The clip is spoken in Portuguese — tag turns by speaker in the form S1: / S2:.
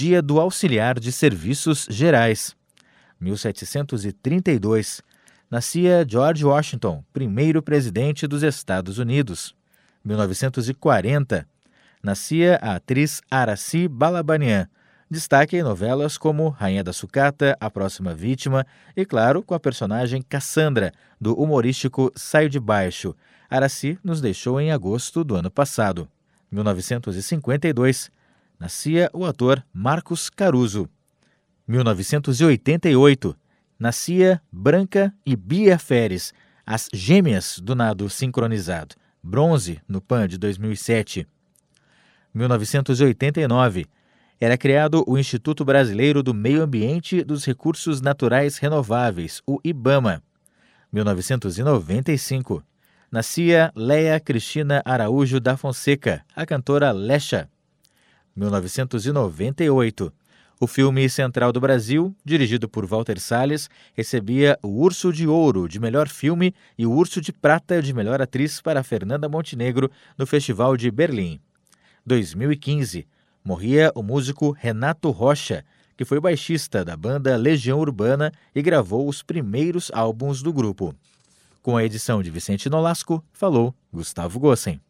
S1: Dia do Auxiliar de Serviços Gerais. 1732. Nascia George Washington, primeiro presidente dos Estados Unidos. 1940. Nascia a atriz Araci Balabanian, destaque em novelas como Rainha da Sucata, A Próxima Vítima e, claro, com a personagem Cassandra, do humorístico Saio de Baixo. Araci nos deixou em agosto do ano passado. 1952, nascia o ator Marcos Caruso. 1988, nascia Branca e Bia Feres, as gêmeas do nado sincronizado, bronze no PAN de 2007. 1989, era criado o Instituto Brasileiro do Meio Ambiente e dos Recursos Naturais Renováveis, o IBAMA. 1995. Nascia Leia Cristina Araújo da Fonseca, a cantora Lecha. 1998. O filme Central do Brasil, dirigido por Walter Salles, recebia o Urso de Ouro de melhor filme e o Urso de Prata de melhor atriz para Fernanda Montenegro no Festival de Berlim. 2015 morria o músico Renato Rocha, que foi baixista da banda Legião Urbana e gravou os primeiros álbuns do grupo. Com a edição de Vicente Nolasco, falou Gustavo Gossen.